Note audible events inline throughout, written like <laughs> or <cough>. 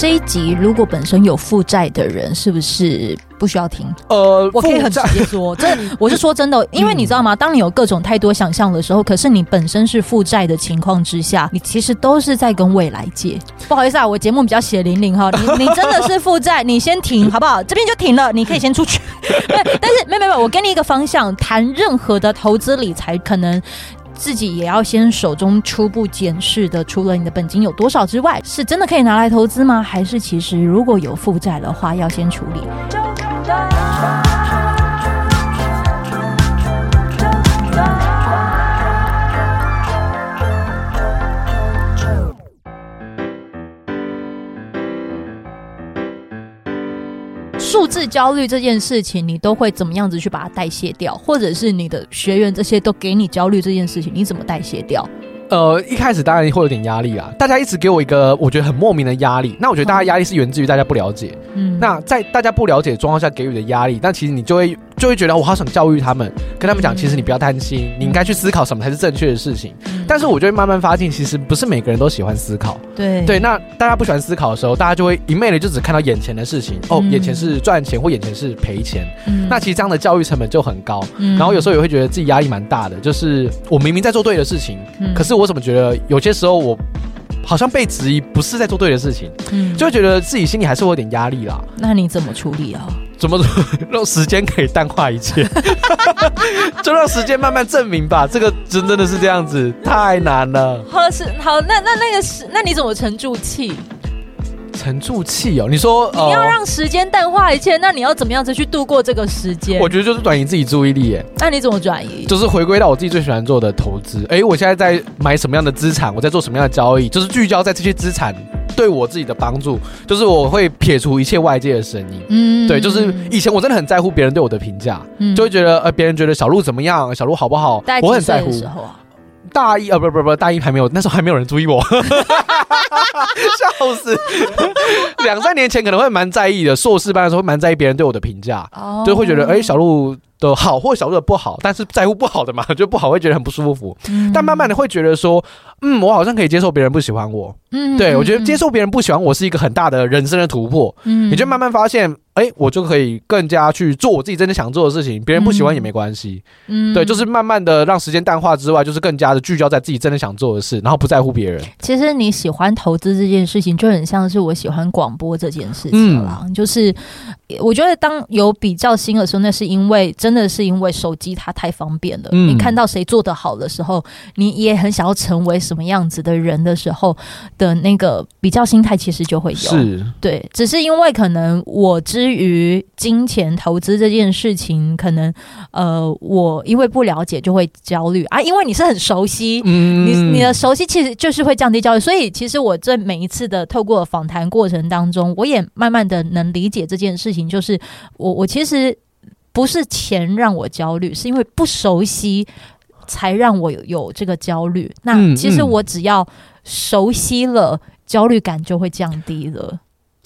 这一集如果本身有负债的人，是不是不需要听？呃，我可以很直接说，这 <laughs> 我是说真的，因为你知道吗？当你有各种太多想象的时候，可是你本身是负债的情况之下，你其实都是在跟未来借。不好意思啊，我节目比较血淋淋哈，<laughs> 你你真的是负债，你先停好不好？这边就停了，你可以先出去。<laughs> 但是没没没，我给你一个方向，谈任何的投资理财可能。自己也要先手中初步检视的，除了你的本金有多少之外，是真的可以拿来投资吗？还是其实如果有负债的话，要先处理？数字焦虑这件事情，你都会怎么样子去把它代谢掉？或者是你的学员这些都给你焦虑这件事情，你怎么代谢掉？呃，一开始当然会有点压力啊，大家一直给我一个我觉得很莫名的压力。那我觉得大家压力是源自于大家不了解。嗯，那在大家不了解的状况下给予的压力，那其实你就会。就会觉得我好想教育他们，跟他们讲，其实你不要担心，你应该去思考什么才是正确的事情。但是我就会慢慢发现，其实不是每个人都喜欢思考。对对，那大家不喜欢思考的时候，大家就会一昧的就只看到眼前的事情。哦，眼前是赚钱或眼前是赔钱。那其实这样的教育成本就很高。然后有时候也会觉得自己压力蛮大的，就是我明明在做对的事情，可是我怎么觉得有些时候我好像被质疑不是在做对的事情，就会觉得自己心里还是会有点压力啦。那你怎么处理啊？怎么 <laughs> 让时间可以淡化一切？<laughs> 就让时间慢慢证明吧。这个真真的是这样子，太难了。好是好，那那那个是，那你怎么沉住气？沉住气哦，你说你要让时间淡化一切，那你要怎么样子去度过这个时间？我觉得就是转移自己注意力。耶，那你怎么转移？就是回归到我自己最喜欢做的投资。哎，我现在在买什么样的资产？我在做什么样的交易？就是聚焦在这些资产。对我自己的帮助，就是我会撇除一切外界的声音。嗯，对，就是以前我真的很在乎别人对我的评价，嗯，就会觉得呃，别人觉得小鹿怎么样，小鹿好不好，我很在乎。大一啊，不不不，大一还没有，那时候还没有人注意我，<laughs> <laughs> 笑死。两三年前可能会蛮在意的，硕士班的时候蛮在意别人对我的评价，哦，就会觉得哎，小鹿的好或小鹿的不好，但是在乎不好的嘛，就不好会觉得很不舒服。嗯，但慢慢的会觉得说，嗯，我好像可以接受别人不喜欢我。嗯，对，我觉得接受别人不喜欢我是一个很大的人生的突破。嗯，你就慢慢发现，哎、欸，我就可以更加去做我自己真的想做的事情，别人不喜欢也没关系。嗯，对，就是慢慢的让时间淡化之外，就是更加的聚焦在自己真的想做的事，然后不在乎别人。其实你喜欢投资这件事情，就很像是我喜欢广播这件事情啦。嗯、就是我觉得当有比较心的时候，那是因为真的是因为手机它太方便了。嗯、你看到谁做的好的时候，你也很想要成为什么样子的人的时候。的那个比较心态其实就会有，是对，只是因为可能我之于金钱投资这件事情，可能呃，我因为不了解就会焦虑啊，因为你是很熟悉，嗯，你你的熟悉其实就是会降低焦虑，所以其实我这每一次的透过访谈过程当中，我也慢慢的能理解这件事情，就是我我其实不是钱让我焦虑，是因为不熟悉才让我有有这个焦虑。那其实我只要。熟悉了，焦虑感就会降低了。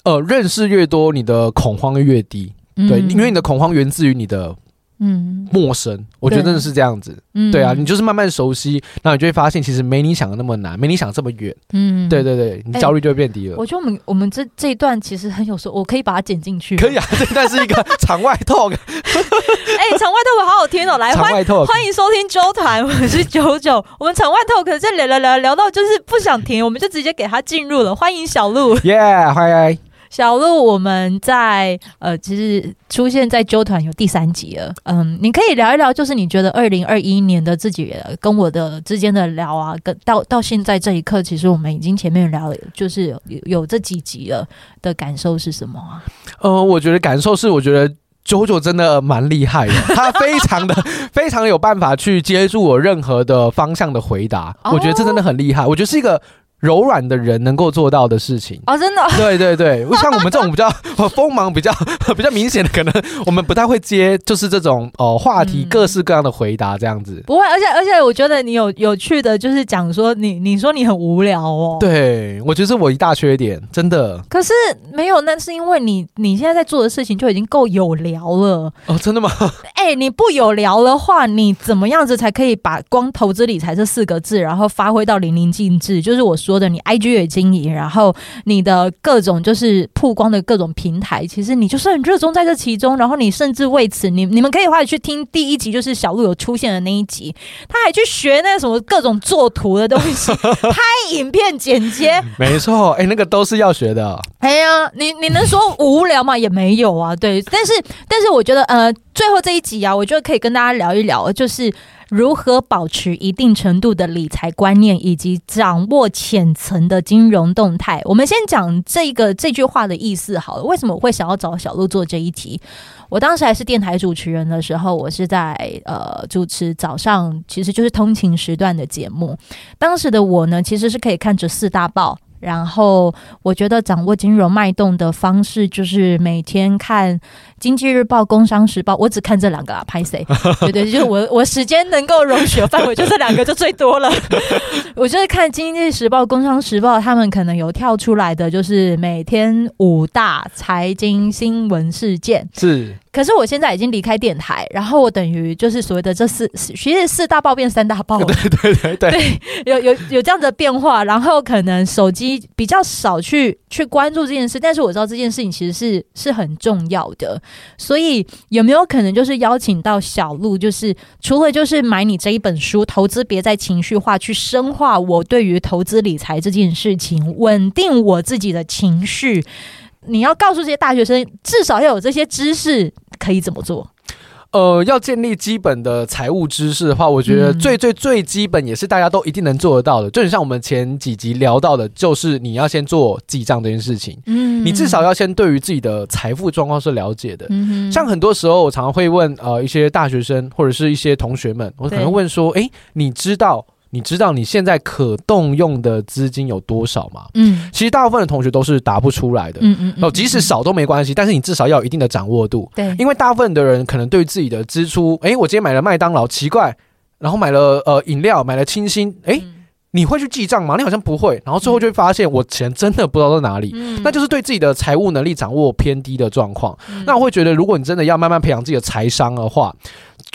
呃，认识越多，你的恐慌越低。嗯、对，因为你的恐慌源自于你的。嗯，陌生，我觉得真的是这样子。嗯，对啊，你就是慢慢熟悉，然后你就会发现，其实没你想的那么难，没你想这么远。嗯，对对对，你焦虑就会变低了。我觉得我们我们这这一段其实很有时候，我可以把它剪进去。可以啊，<laughs> 这段是一个 <laughs> 场外 talk。<laughs> 哎，场外 talk 好好听哦，来，欢迎欢迎收听周团，我是九九。我们场外 talk 这聊聊聊聊到就是不想停，我们就直接给他进入了。欢迎小鹿，耶，欢迎。小鹿，我们在呃，其实出现在纠团有第三集了。嗯，你可以聊一聊，就是你觉得二零二一年的自己跟我的之间的聊啊，跟到到现在这一刻，其实我们已经前面聊了，就是有有这几集了的感受是什么啊？呃，我觉得感受是，我觉得九九真的蛮厉害的，<laughs> 他非常的非常有办法去接住我任何的方向的回答，我觉得这真的很厉害，我觉得是一个。柔软的人能够做到的事情哦，真的，对对对，<laughs> 像我们这种比较 <laughs> 锋芒比较 <laughs> 比较明显的，可能我们不太会接，就是这种哦话题，各式各样的回答这样子。不会，而且而且我觉得你有有趣的，就是讲说你你说你很无聊哦，对，我觉得是我一大缺点，真的。可是没有，那是因为你你现在在做的事情就已经够有聊了哦，真的吗？哎，你不有聊的话，你怎么样子才可以把光投资理财这四个字，然后发挥到淋漓尽致？就是我说。说的，你 IG 也经营，然后你的各种就是曝光的各种平台，其实你就是很热衷在这其中。然后你甚至为此，你你们可以话去听第一集，就是小鹿有出现的那一集，他还去学那什么各种做图的东西，<laughs> 拍影片剪接。没错，哎、欸，那个都是要学的。哎呀，你你能说无聊吗？也没有啊。对，但是但是我觉得，呃，最后这一集啊，我觉得可以跟大家聊一聊，就是。如何保持一定程度的理财观念，以及掌握浅层的金融动态？我们先讲这个这句话的意思好了。为什么我会想要找小鹿做这一题？我当时还是电台主持人的时候，我是在呃主持早上，其实就是通勤时段的节目。当时的我呢，其实是可以看着四大报。然后我觉得掌握金融脉动的方式，就是每天看《经济日报》《工商时报》，我只看这两个啊，拍谁？<laughs> 对对，就是我我时间能够容许的范围就这两个就最多了。<laughs> 我就是看《经济时报》《工商时报》，他们可能有跳出来的，就是每天五大财经新闻事件是。可是我现在已经离开电台，然后我等于就是所谓的这四，其实四大报变三大报，<laughs> 对对对对，对，有有有这样的变化，然后可能手机比较少去去关注这件事，但是我知道这件事情其实是是很重要的，所以有没有可能就是邀请到小鹿，就是除了就是买你这一本书，投资别再情绪化，去深化我对于投资理财这件事情，稳定我自己的情绪。你要告诉这些大学生，至少要有这些知识，可以怎么做？呃，要建立基本的财务知识的话，我觉得最最最基本也是大家都一定能做得到的，就很像我们前几集聊到的，就是你要先做记账这件事情。嗯，你至少要先对于自己的财富状况是了解的。嗯，像很多时候我常常会问呃一些大学生或者是一些同学们，我可能问说，哎，你知道？你知道你现在可动用的资金有多少吗？嗯，其实大部分的同学都是答不出来的。嗯嗯，哦，即使少都没关系，但是你至少要有一定的掌握度。对，因为大部分的人可能对自己的支出，诶，我今天买了麦当劳，奇怪，然后买了呃饮料，买了清新，诶，你会去记账吗？你好像不会，然后最后就会发现我钱真的不知道在哪里。嗯，那就是对自己的财务能力掌握偏低的状况。那我会觉得，如果你真的要慢慢培养自己的财商的话。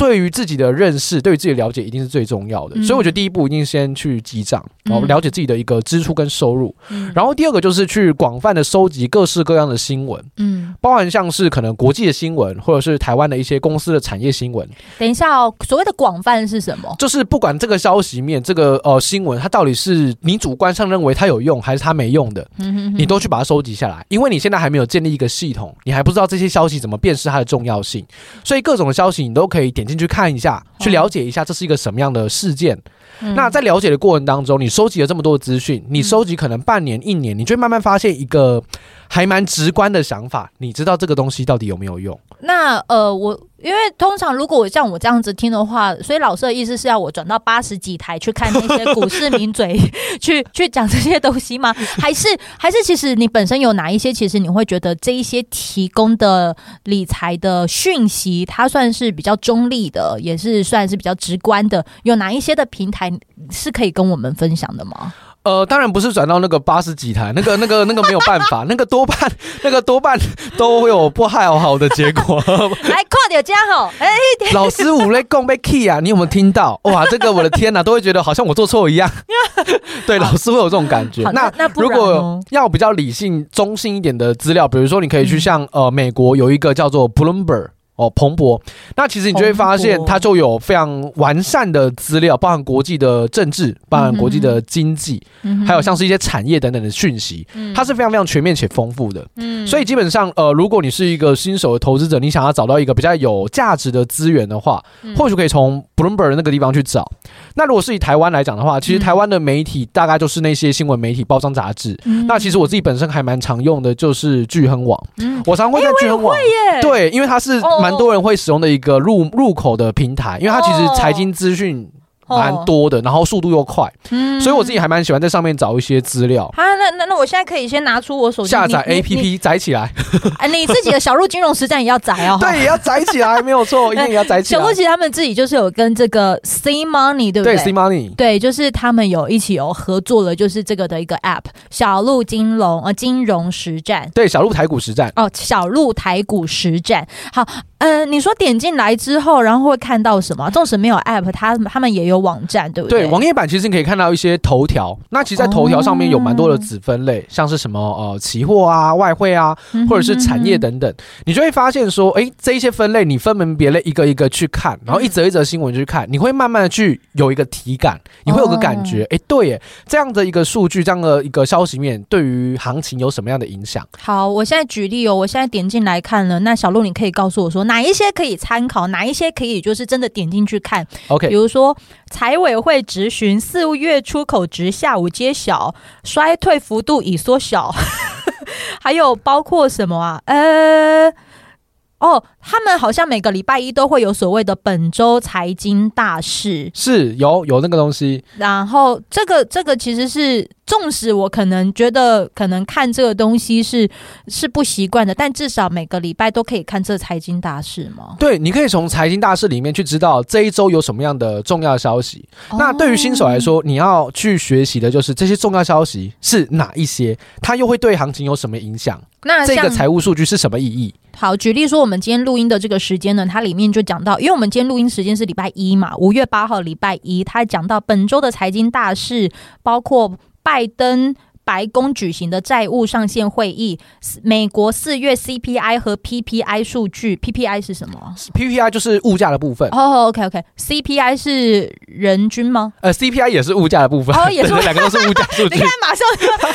对于自己的认识，对于自己的了解，一定是最重要的。嗯、所以我觉得第一步一定先去记账，然后了解自己的一个支出跟收入。嗯、然后第二个就是去广泛的收集各式各样的新闻，嗯，包含像是可能国际的新闻，或者是台湾的一些公司的产业新闻。等一下哦，所谓的广泛是什么？就是不管这个消息面，这个呃新闻，它到底是你主观上认为它有用，还是它没用的，嗯、哼哼你都去把它收集下来。因为你现在还没有建立一个系统，你还不知道这些消息怎么辨识它的重要性，所以各种的消息你都可以点进去看一下，去了解一下这是一个什么样的事件。嗯、那在了解的过程当中，你收集了这么多的资讯，你收集可能半年、一年，你就会慢慢发现一个还蛮直观的想法。你知道这个东西到底有没有用？那呃，我因为通常如果我像我这样子听的话，所以老师的意思是要我转到八十几台去看那些股市名嘴 <laughs> 去去讲这些东西吗？还是还是其实你本身有哪一些？其实你会觉得这一些提供的理财的讯息，它算是比较中立的，也是算是比较直观的。有哪一些的平台是可以跟我们分享的吗？呃，当然不是转到那个八十几台，那个、那个、那个没有办法，那个多半、那个多半都会有不太好的结果。<laughs> 来，快点加好。<laughs> 哎，老师五类共被 key 啊，你有没有听到？哇，这个我的天哪，都会觉得好像我做错一样。<laughs> 对，老师会有这种感觉。那那如果要比较理性、中性一点的资料，比如说你可以去像呃美国有一个叫做 Bloomberg。哦，蓬勃，那其实你就会发现，它就有非常完善的资料，包含国际的政治，包含国际的经济，嗯、还有像是一些产业等等的讯息，嗯、它是非常非常全面且丰富的。嗯，所以基本上，呃，如果你是一个新手的投资者，你想要找到一个比较有价值的资源的话，嗯、或许可以从 Bloomberg 那个地方去找。那如果是以台湾来讲的话，其实台湾的媒体大概就是那些新闻媒体、包装杂志。嗯、那其实我自己本身还蛮常用的，就是聚亨网。嗯，我常会在聚亨网。欸、对，因为它是蛮多人会使用的一个入入口的平台，因为它其实财经资讯。蛮多的，然后速度又快，嗯，所以我自己还蛮喜欢在上面找一些资料。啊，那那那我现在可以先拿出我手机下载 APP 载起来。哎，你自己的小鹿金融实战也要载哦。<laughs> 对，也要载起来，没有错，<laughs> 一定也要载起来。小鹿其实他们自己就是有跟这个 C Money 对不对？对，C Money，对，就是他们有一起有合作了，就是这个的一个 App 小鹿金融呃金融实战。对，小鹿台股实战。哦，小鹿台股实战。好，嗯、呃，你说点进来之后，然后会看到什么？纵使没有 App，他他们也有网站，对不对？对，网页版其实你可以看到一些头条。那其实，在头条上面有蛮多的子分类，哦、像是什么呃期货啊、外汇啊，或者是产业等等，嗯、哼哼你就会发现说，哎，这一些分类你分门别类一个一个去看，然后一则一则新闻去看，你会慢慢的去有一个体感，你会有个感觉，哎、哦，对耶，这样的一个数据，这样的一个消息面，对于行情有什么样的影响？好，我现在举例哦，我现在点进来看了，那小鹿你可以告诉我说，哪一些可以参考，哪一些可以就是真的点进去看？OK，比如说财委会质询四月出口值下午揭晓，衰退幅度已缩小，<laughs> 还有包括什么啊？呃。哦，他们好像每个礼拜一都会有所谓的本周财经大事，是有有那个东西。然后这个这个其实是，纵使我可能觉得可能看这个东西是是不习惯的，但至少每个礼拜都可以看这财经大事嘛。对，你可以从财经大事里面去知道这一周有什么样的重要消息。哦、那对于新手来说，你要去学习的就是这些重要消息是哪一些，它又会对行情有什么影响？那这个财务数据是什么意义？好，举例说，我们今天录音的这个时间呢，它里面就讲到，因为我们今天录音时间是礼拜一嘛，五月八号礼拜一，它讲到本周的财经大事，包括拜登。白宫举行的债务上限会议，美国四月 CPI 和 PPI 数据，PPI 是什么？PPI 就是物价的部分。哦，OK，OK，CPI 是人均吗？呃，CPI 也是物价的部分。哦，也是两个都是物价数据。<laughs> 你看，马上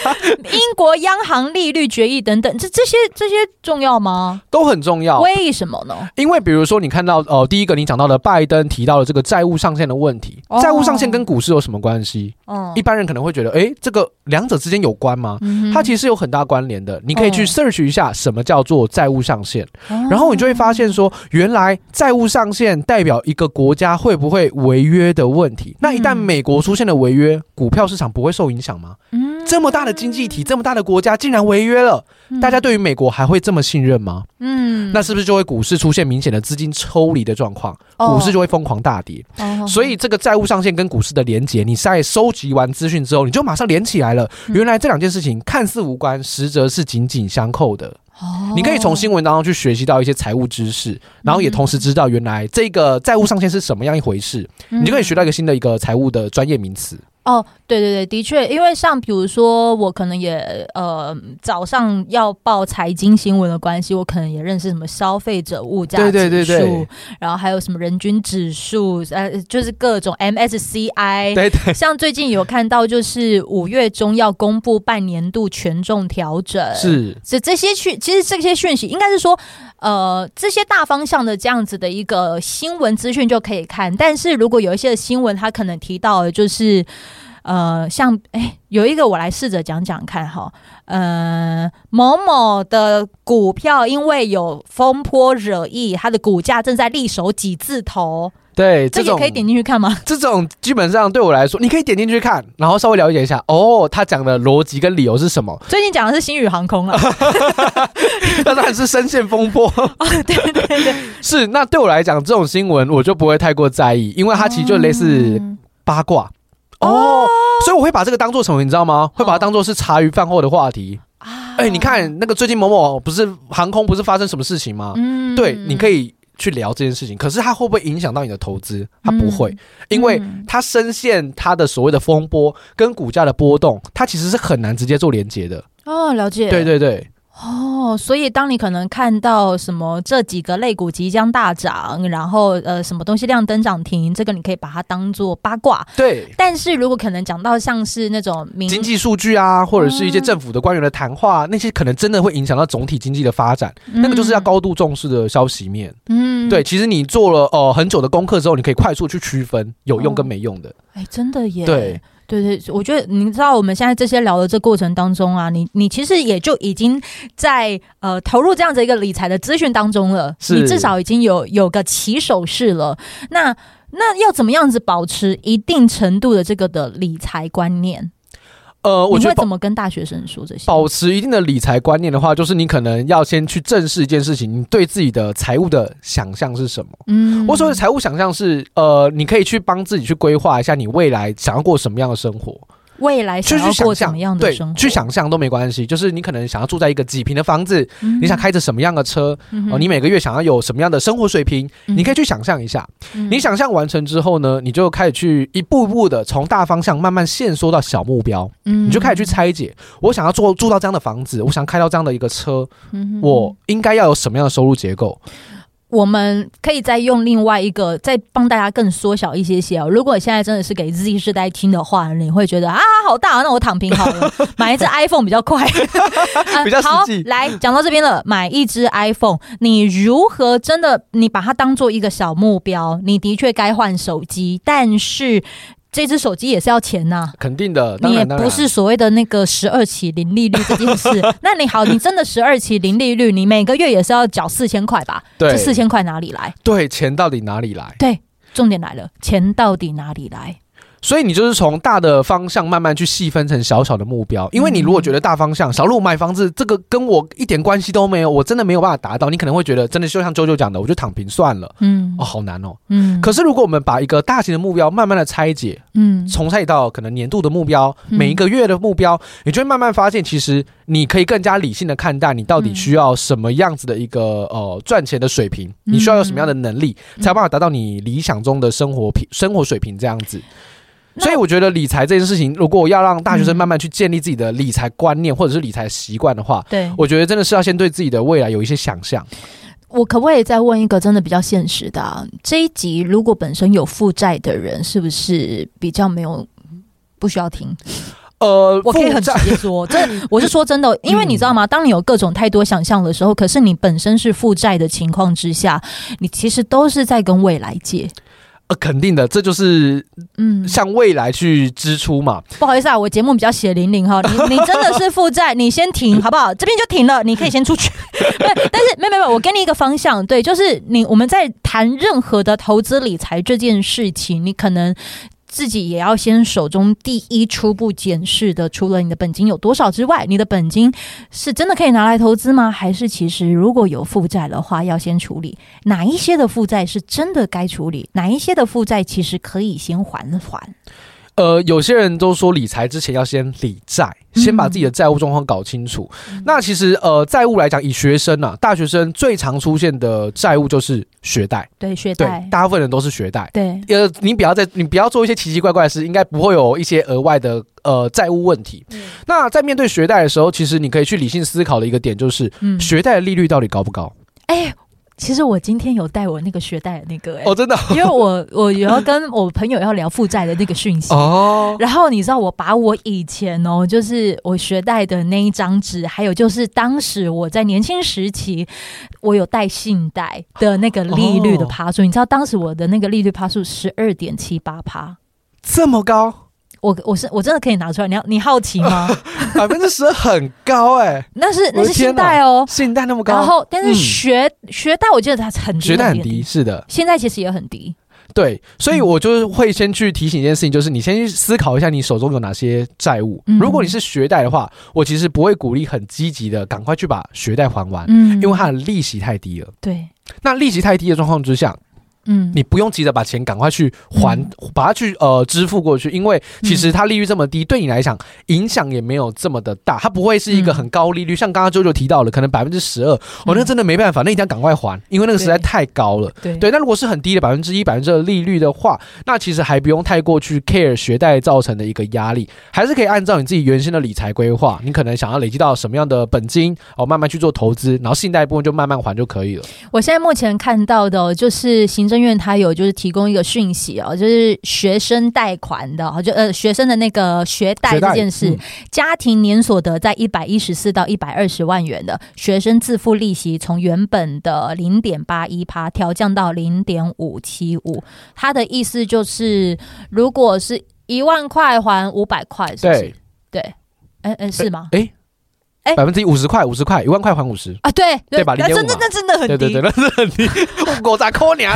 <laughs> 英国央行利率决议等等，这这些这些重要吗？都很重要。为什么呢？因为比如说，你看到哦、呃，第一个你讲到的拜登提到了这个债务上限的问题，哦、债务上限跟股市有什么关系？哦，一般人可能会觉得，哎，这个两者之间。有关吗？它其实有很大关联的。你可以去 search 一下什么叫做债务上限，然后你就会发现说，原来债务上限代表一个国家会不会违约的问题。那一旦美国出现了违约，股票市场不会受影响吗？这么大的经济体，这么大的国家竟然违约了，大家对于美国还会这么信任吗？嗯，那是不是就会股市出现明显的资金抽离的状况？股市就会疯狂大跌。所以这个债务上限跟股市的连结，你在收集完资讯之后，你就马上连起来了。原来这两件事情看似无关，实则是紧紧相扣的。哦你可以从新闻当中去学习到一些财务知识，然后也同时知道原来这个债务上限是什么样一回事，你就可以学到一个新的一个财务的专业名词。哦，对对对，的确，因为像比如说，我可能也呃早上要报财经新闻的关系，我可能也认识什么消费者物价指数，对对对对，然后还有什么人均指数，呃，就是各种 MSCI，对对，像最近有看到，就是五月中要公布半年度权重调整，是，这这些讯，其实这些讯息应该是说。呃，这些大方向的这样子的一个新闻资讯就可以看，但是如果有一些新闻，它可能提到的就是，呃，像哎，有一个我来试着讲讲看哈，呃，某某的股票因为有风波惹意，它的股价正在力守几字头。对，这种可以点进去看吗？<laughs> 这种基本上对我来说，你可以点进去看，然后稍微了解一下哦，他讲的逻辑跟理由是什么？<laughs> 最近讲的是星宇航空啊，<laughs> 当然是深陷风波。哦，对对对，是。那对我来讲，这种新闻我就不会太过在意，因为它其实就类似八卦哦，哦，所以我会把这个当做什么，你知道吗？会把它当做是茶余饭后的话题啊。哎，你看那个最近某某不是航空不是发生什么事情吗？嗯，对，你可以。去聊这件事情，可是它会不会影响到你的投资？它不会，嗯、因为它深陷它的所谓的风波跟股价的波动，它其实是很难直接做连接的。哦，了解。对对对。哦，所以当你可能看到什么这几个类股即将大涨，然后呃什么东西亮灯涨停，这个你可以把它当做八卦。对，但是如果可能讲到像是那种经济数据啊，或者是一些政府的官员的谈话，嗯、那些可能真的会影响到总体经济的发展，嗯、那个就是要高度重视的消息面。嗯，对，其实你做了呃很久的功课之后，你可以快速去区分有用跟没用的。哎、哦，真的耶。对。对对，我觉得你知道我们现在这些聊的这过程当中啊，你你其实也就已经在呃投入这样子一个理财的资讯当中了，你至少已经有有个起手式了。那那要怎么样子保持一定程度的这个的理财观念？呃，我觉得怎么跟大学生说这些？保持一定的理财观念的话，就是你可能要先去正视一件事情，你对自己的财务的想象是什么？嗯，我所谓的财务想象是，呃，你可以去帮自己去规划一下你未来想要过什么样的生活。未来想要过什么样的生活，对，去想象都没关系。就是你可能想要住在一个几平的房子，嗯、你想开着什么样的车，嗯、哦，你每个月想要有什么样的生活水平，嗯、你可以去想象一下。嗯、你想象完成之后呢，你就开始去一步一步的从大方向慢慢限缩到小目标。嗯，你就开始去拆解，我想要住住到这样的房子，我想开到这样的一个车，嗯、我应该要有什么样的收入结构？我们可以再用另外一个，再帮大家更缩小一些些哦。如果现在真的是给 Z 世代听的话，你会觉得啊，好大，那我躺平好了，<laughs> 买一只 iPhone 比较快，<laughs> 比较。好，来讲到这边了，买一只 iPhone，你如何真的你把它当做一个小目标？你的确该换手机，但是。这只手机也是要钱呐，肯定的。你也不是所谓的那个十二期零利率这件事。<laughs> 那你好，你真的十二期零利率，你每个月也是要缴四千块吧？对，这四千块哪里来？对，钱到底哪里来？对，重点来了，钱到底哪里来？所以你就是从大的方向慢慢去细分成小小的目标，因为你如果觉得大方向小路买房子这个跟我一点关系都没有，我真的没有办法达到，你可能会觉得真的就像周周讲的，我就躺平算了，嗯，哦，好难哦，嗯。可是如果我们把一个大型的目标慢慢的拆解，嗯，从拆解到可能年度的目标，每一个月的目标，你就会慢慢发现，其实你可以更加理性的看待你到底需要什么样子的一个呃赚钱的水平，你需要有什么样的能力，才有办法达到你理想中的生活品生活水平这样子。所以我觉得理财这件事情，如果要让大学生慢慢去建立自己的理财观念或者是理财习惯的话，对，我觉得真的是要先对自己的未来有一些想象。我可不可以再问一个真的比较现实的啊？这一集如果本身有负债的人，是不是比较没有不需要听？呃，我可以很直接说，<laughs> 这我是说真的，因为你知道吗？当你有各种太多想象的时候，可是你本身是负债的情况之下，你其实都是在跟未来借。呃，肯定的，这就是嗯，向未来去支出嘛。嗯、不好意思啊，我节目比较血淋淋哈，你你真的是负债，你先停好不好？这边就停了，你可以先出去。对，<laughs> 但是没有没有，我给你一个方向，对，就是你我们在谈任何的投资理财这件事情，你可能。自己也要先手中第一初步检视的，除了你的本金有多少之外，你的本金是真的可以拿来投资吗？还是其实如果有负债的话，要先处理哪一些的负债是真的该处理，哪一些的负债其实可以先缓缓？呃，有些人都说理财之前要先理债，先把自己的债务状况搞清楚。嗯、那其实呃，债务来讲，以学生啊，大学生最常出现的债务就是学贷。对，学贷，大部分人都是学贷。对，呃，你不要在，你不要做一些奇奇怪怪的事，应该不会有一些额外的呃债务问题。嗯、那在面对学贷的时候，其实你可以去理性思考的一个点就是，嗯、学贷的利率到底高不高？哎。其实我今天有带我那个学贷的那个哎、欸，哦真的，因为我我也要跟我朋友要聊负债的那个讯息哦，然后你知道我把我以前哦，就是我学贷的那一张纸，还有就是当时我在年轻时期我有贷信贷的那个利率的趴数，哦、你知道当时我的那个利率趴数十二点七八趴，这么高。我我是我真的可以拿出来，你要你好奇吗？<laughs> 百分之十很高哎、欸，那是那是信贷哦，信贷那么高。然后但是学、嗯、学贷我记得它很低，学贷很低，是的。现在其实也很低，对，所以我就是会先去提醒一件事情，就是你先去思考一下你手中有哪些债务。嗯、如果你是学贷的话，我其实不会鼓励很积极的赶快去把学贷还完，嗯，因为它的利息太低了。对，那利息太低的状况之下。嗯，你不用急着把钱赶快去还，嗯、把它去呃支付过去，因为其实它利率这么低，嗯、对你来讲影响也没有这么的大，它不会是一个很高利率，嗯、像刚刚啾啾提到了，可能百分之十二，哦，那真的没办法，那一定要赶快还，因为那个实在太高了。对对，那如果是很低的百分之一、百分之二利率的话，那其实还不用太过去 care 学贷造成的一个压力，还是可以按照你自己原先的理财规划，你可能想要累积到什么样的本金，哦，慢慢去做投资，然后信贷部分就慢慢还就可以了。我现在目前看到的就是行政院它。有就是提供一个讯息哦，就是学生贷款的，就呃学生的那个学贷这件事，嗯、家庭年所得在一百一十四到一百二十万元的学生自付利息，从原本的零点八一趴调降到零点五七五。他的意思就是，如果是一万块还五百块，是不是？对对，哎哎是吗？哎。百分之一五十块，五十块，一万块还五十啊？对对吧？那真的那真的很低，对对对，那是很低，我咋抠你啊？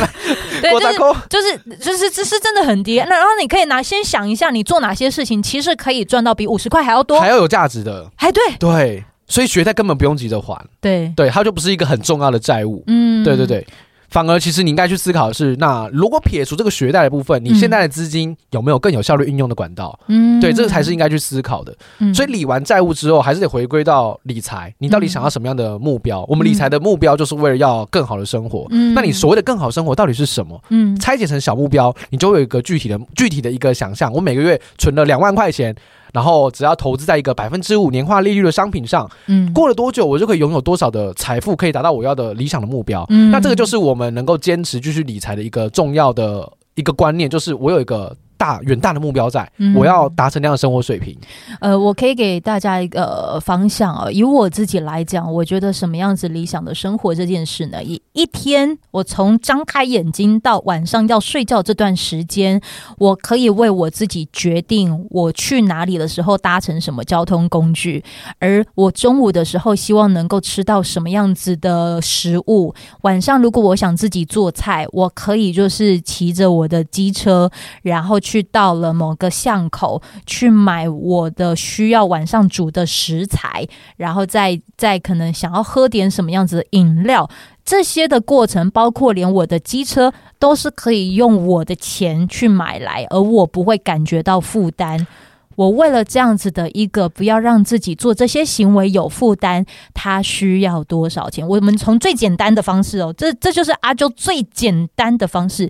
我咋抠？就是就是这是真的很低。那然后你可以拿先想一下，你做哪些事情其实可以赚到比五十块还要多，还要有价值的。哎，对对，所以学贷根本不用急着还。对对，它就不是一个很重要的债务。嗯，对对对。反而其实你应该去思考的是，那如果撇除这个学贷的部分，你现在的资金有没有更有效率运用的管道？嗯，对，这个才是应该去思考的。嗯，所以理完债务之后，还是得回归到理财。你到底想要什么样的目标？我们理财的目标就是为了要更好的生活。嗯，那你所谓的更好生活到底是什么？嗯，拆解成小目标，你就会有一个具体的、具体的一个想象。我每个月存了两万块钱。然后只要投资在一个百分之五年化利率的商品上，嗯，过了多久我就可以拥有多少的财富，可以达到我要的理想的目标。嗯，那这个就是我们能够坚持继续理财的一个重要的一个观念，就是我有一个。大远大的目标在，我要达成那样的生活水平。呃，我可以给大家一个方向啊。以我自己来讲，我觉得什么样子理想的生活这件事呢？一一天，我从张开眼睛到晚上要睡觉这段时间，我可以为我自己决定我去哪里的时候搭乘什么交通工具，而我中午的时候希望能够吃到什么样子的食物。晚上如果我想自己做菜，我可以就是骑着我的机车，然后。去到了某个巷口去买我的需要晚上煮的食材，然后再再可能想要喝点什么样子的饮料，这些的过程，包括连我的机车都是可以用我的钱去买来，而我不会感觉到负担。我为了这样子的一个不要让自己做这些行为有负担，他需要多少钱？我们从最简单的方式哦，这这就是阿周最简单的方式。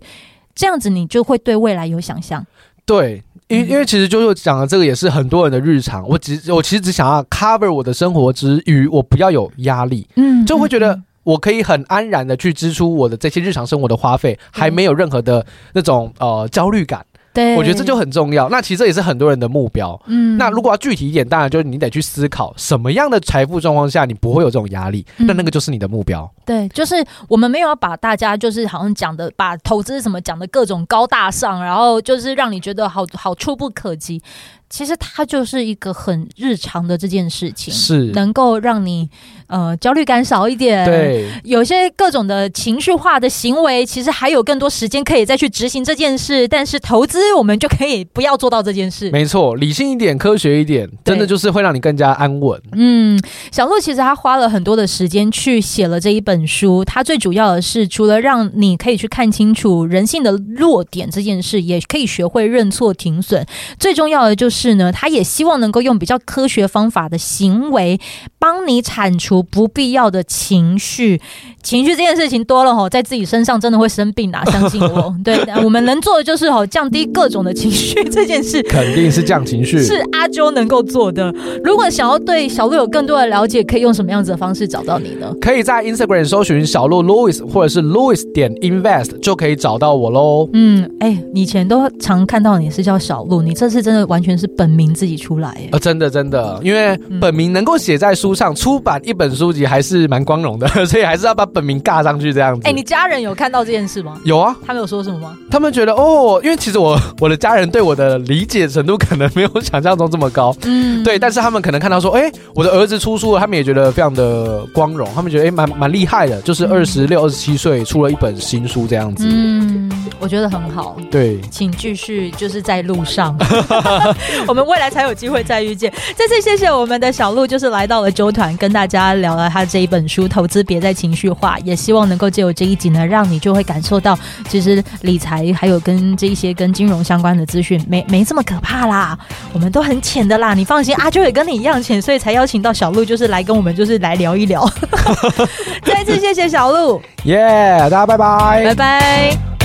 这样子你就会对未来有想象。对，因为因为其实就是讲的这个也是很多人的日常。我只我其实只想要 cover 我的生活之余，我不要有压力，嗯，就会觉得我可以很安然的去支出我的这些日常生活的花费，还没有任何的那种呃焦虑感。对，我觉得这就很重要。那其实这也是很多人的目标。嗯，那如果要具体一点，当然就是你得去思考什么样的财富状况下你不会有这种压力，那那个就是你的目标。对，就是我们没有要把大家就是好像讲的把投资什么讲的各种高大上，然后就是让你觉得好好触不可及。其实它就是一个很日常的这件事情，是能够让你呃焦虑感少一点。对，有些各种的情绪化的行为，其实还有更多时间可以再去执行这件事。但是投资，我们就可以不要做到这件事。没错，理性一点，科学一点，真的就是会让你更加安稳。嗯，小鹿其实他花了很多的时间去写了这一本书。他最主要的是，除了让你可以去看清楚人性的弱点这件事，也可以学会认错停损。最重要的就是。是呢，他也希望能够用比较科学方法的行为，帮你铲除不必要的情绪。情绪这件事情多了吼，在自己身上真的会生病啊！<laughs> 相信我，对，我们能做的就是吼，降低各种的情绪这件事，肯定是降情绪，是阿啾能够做的。如果想要对小鹿有更多的了解，可以用什么样子的方式找到你呢？可以在 Instagram 搜寻小鹿 Louis，或者是 Louis 点 Invest 就可以找到我喽。嗯，哎、欸，以前都常看到你是叫小鹿，你这次真的完全是本名自己出来，哎，啊，真的真的，因为本名能够写在书上，出版一本书籍还是蛮光荣的，<laughs> 所以还是要把本名尬上去这样子。哎，你家人有看到这件事吗？有啊，他们有说什么吗？他们觉得哦，因为其实我我的家人对我的理解程度可能没有想象中这么高，嗯，对，但是他们可能看到说，哎，我的儿子出书了，他们也觉得非常的光荣，他们觉得哎，蛮蛮厉害的，就是二十六、二十七岁出了一本新书这样子。嗯，我觉得很好。对，请继续，就是在路上，<laughs> 我们未来才有机会再遇见。再次谢谢我们的小鹿，就是来到了周团，跟大家聊了他这一本书《投资别再情绪化》，也希望能够借由这一集呢，让你就会感受到，其实理财还有跟这一些跟金融相关的资讯，没没这么可怕啦，我们都很浅的啦，你放心，阿啾也跟你一样浅，所以才邀请到小鹿，就是来跟我们就是来聊一聊。<laughs> 再次谢谢小鹿，耶，yeah, 大家拜拜，拜拜。